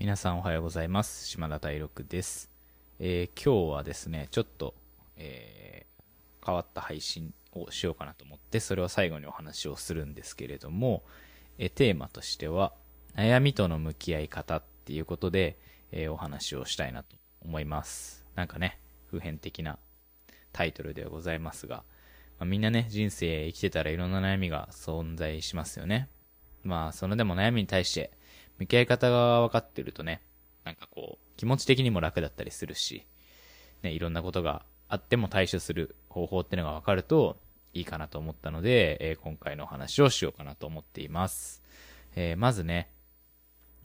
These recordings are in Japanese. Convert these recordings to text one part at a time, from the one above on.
皆さんおはようございます。島田大六です。えー今日はですね、ちょっと、えー変わった配信をしようかなと思って、それを最後にお話をするんですけれども、えーテーマとしては、悩みとの向き合い方っていうことで、えーお話をしたいなと思います。なんかね、普遍的なタイトルではございますが、まあ、みんなね、人生生きてたらいろんな悩みが存在しますよね。まあ、そのでも悩みに対して、向き合い方が分かってるとね、なんかこう、気持ち的にも楽だったりするし、ね、いろんなことがあっても対処する方法ってのが分かるといいかなと思ったので、えー今回のお話をしようかなと思っています。えーまずね、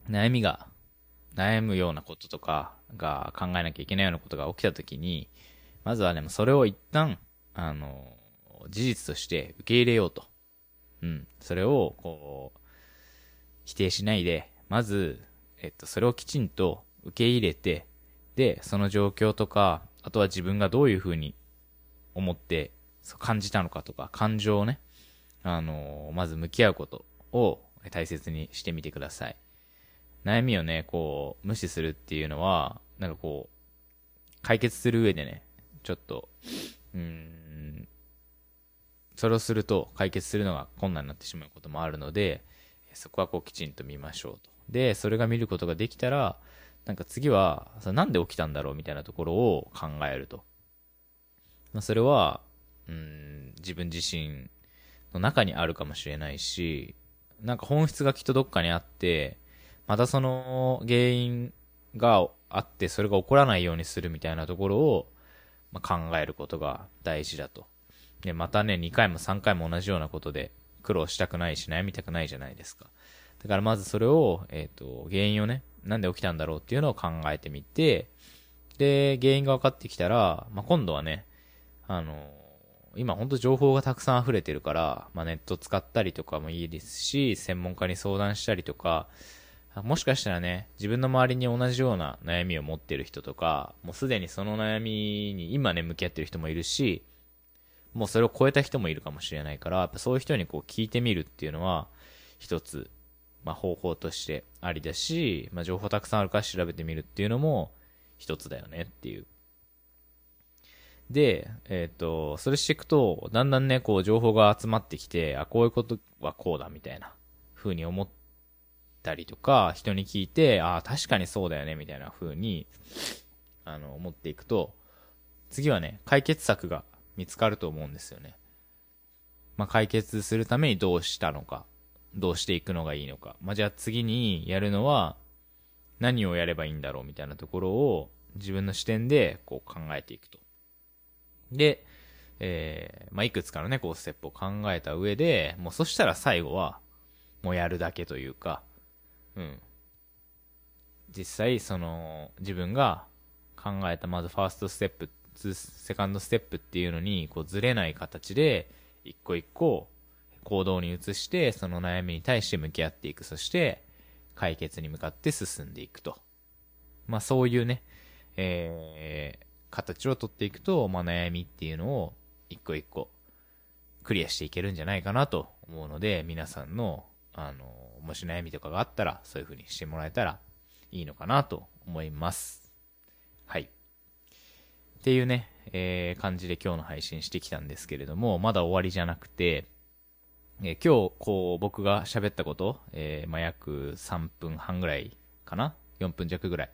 悩みが、悩むようなこととかが考えなきゃいけないようなことが起きたときに、まずはね、もそれを一旦、あの、事実として受け入れようと。うん。それを、こう、否定しないで、まず、えっと、それをきちんと受け入れて、で、その状況とか、あとは自分がどういうふうに思って、感じたのかとか、感情をね、あのまず向き合うことを大切にしてみてください。悩みをね、こう、無視するっていうのは、なんかこう、解決する上でね、ちょっと、うん、それをすると解決するのが困難になってしまうこともあるので、そこはこうきちんと見ましょうと。で、それが見ることができたら、なんか次は、なんで起きたんだろうみたいなところを考えると。まあ、それは、うん、自分自身の中にあるかもしれないし、なんか本質がきっとどっかにあって、またその原因があって、それが起こらないようにするみたいなところを、まあ、考えることが大事だと。で、またね、2回も3回も同じようなことで苦労したくないし悩みたくないじゃないですか。だからまずそれを、えっ、と、原因をね、なんで起きたんだろうっていうのを考えてみて、で、原因が分かってきたら、まあ、今度はね、あの、今本当情報がたくさん溢れてるから、まあ、ネット使ったりとかもいいですし、専門家に相談したりとか、もしかしたらね、自分の周りに同じような悩みを持ってる人とか、もうすでにその悩みに今ね、向き合ってる人もいるし、もうそれを超えた人もいるかもしれないから、やっぱそういう人にこう聞いてみるっていうのは、一つ、まあ方法としてありだし、まあ情報たくさんあるから調べてみるっていうのも一つだよねっていう。で、えっ、と、それしていくと、だんだんね、こう情報が集まってきて、あ、こういうことはこうだみたいな風に思ったりとか、人に聞いて、あ、確かにそうだよねみたいな風に、あの、思っていくと、次はね、解決策が見つかると思うんですよね。まあ、解決するためにどうしたのか、どうしていくのがいいのか。まあ、じゃあ次にやるのは、何をやればいいんだろうみたいなところを自分の視点でこう考えていくと。で、えー、まあ、いくつかのね、こうステップを考えた上で、もうそしたら最後は、もうやるだけというか、うん。実際、その、自分が考えたまずファーストステップ、セカンドステップっていうのに、こうずれない形で、一個一個行動に移して、その悩みに対して向き合っていく。そして、解決に向かって進んでいくと。まあそういうね、えー、形をとっていくと、まあ悩みっていうのを一個一個クリアしていけるんじゃないかなと思うので、皆さんの、あの、もし悩みとかがあったら、そういう風にしてもらえたらいいのかなと思います。はい。っていうね、えー、感じで今日の配信してきたんですけれども、まだ終わりじゃなくて、えー今日、こう、僕が喋ったこと、えーまあ、約3分半ぐらいかな ?4 分弱ぐらい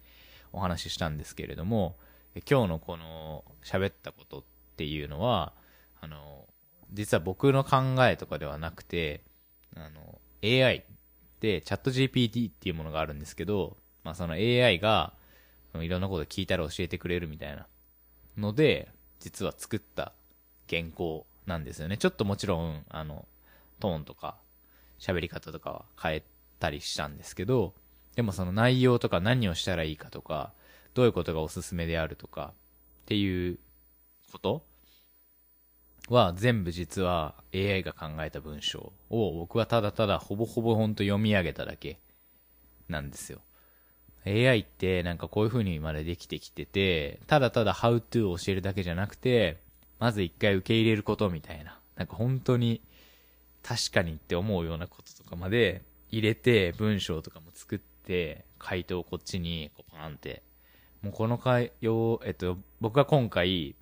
お話ししたんですけれども、え今日のこの喋ったことっていうのは、あの、実は僕の考えとかではなくて、あの、AI でチャット GPT っていうものがあるんですけど、まあ、その AI が、いろんなこと聞いたら教えてくれるみたいなので、実は作った原稿なんですよね。ちょっともちろん、あの、トーンとか、喋り方とかは変えたりしたんですけど、でもその内容とか何をしたらいいかとか、どういうことがおすすめであるとか、っていうことは全部実は AI が考えた文章を僕はただただほぼほぼほんと読み上げただけなんですよ。AI ってなんかこういう風にまでできてきてて、ただただ how to を教えるだけじゃなくて、まず一回受け入れることみたいな。なんか本当に確かにって思うようなこととかまで入れて文章とかも作って、回答をこっちに、こうパーンって。もうこの回答、えっと、僕が今回、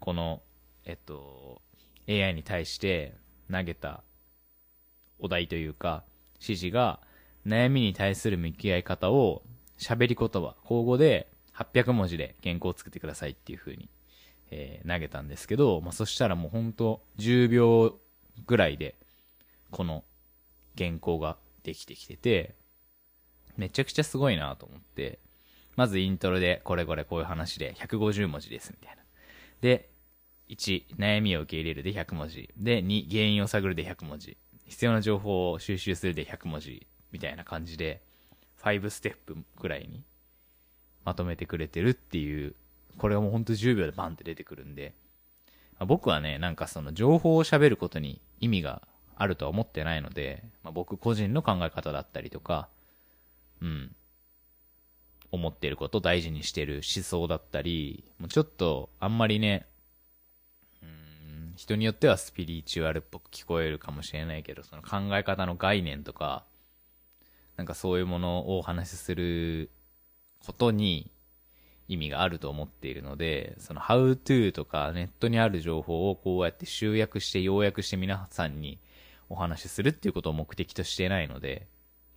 この、えっと、AI に対して投げたお題というか、指示が、悩みに対する向き合い方を喋り言葉、口語で800文字で原稿を作ってくださいっていう風に、えー、投げたんですけど、まあ、そしたらもうほんと10秒ぐらいで、この原稿ができてきてて、めちゃくちゃすごいなと思って、まずイントロでこれこれこういう話で150文字ですみたいな。で、1、悩みを受け入れるで100文字。で、2、原因を探るで100文字。必要な情報を収集するで100文字。みたいな感じで、5ステップぐらいにまとめてくれてるっていう、これはもうほんと10秒でバンって出てくるんで、ま、僕はね、なんかその情報を喋ることに意味があるとは思ってないので、まあ、僕個人の考え方だったりとか、うん、思ってること大事にしてる思想だったり、もうちょっとあんまりね、うん、人によってはスピリチュアルっぽく聞こえるかもしれないけど、その考え方の概念とか、なんかそういうものをお話しすることに意味があると思っているので、その how to とかネットにある情報をこうやって集約して要約して皆さんにお話しするっていうことを目的としてないので、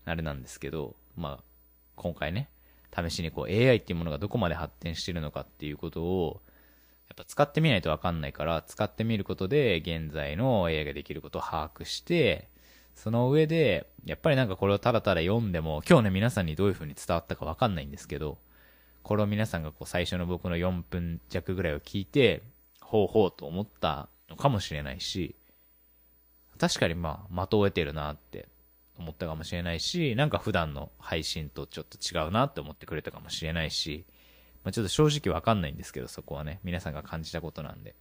あれなんですけど、まあ、今回ね、試しにこう AI っていうものがどこまで発展してるのかっていうことを、やっぱ使ってみないとわかんないから、使ってみることで現在の AI ができることを把握して、その上で、やっぱりなんかこれをただただ読んでも、今日ね、皆さんにどういう風に伝わったかわかんないんですけど、これを皆さんがこう最初の僕の4分弱ぐらいを聞いて、ほうほうと思ったのかもしれないし、確かにまあ、的を得てるなって思ったかもしれないし、なんか普段の配信とちょっと違うなって思ってくれたかもしれないし、まあ、ちょっと正直わかんないんですけど、そこはね、皆さんが感じたことなんで。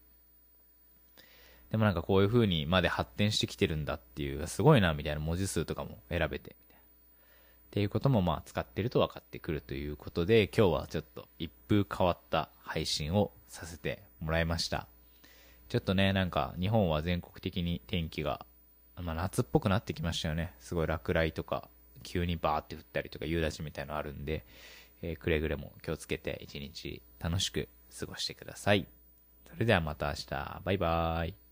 でもなんかこういう風にまで発展してきてるんだっていう、すごいなみたいな文字数とかも選べて、みたいなっていうこともまあ使ってると分かってくるということで、今日はちょっと一風変わった配信をさせてもらいました。ちょっとね、なんか日本は全国的に天気が、まあ夏っぽくなってきましたよね。すごい落雷とか、急にバーって降ったりとか夕立みたいなのあるんで、えー、くれぐれも気をつけて一日楽しく過ごしてください。それではまた明日。バイバーイ。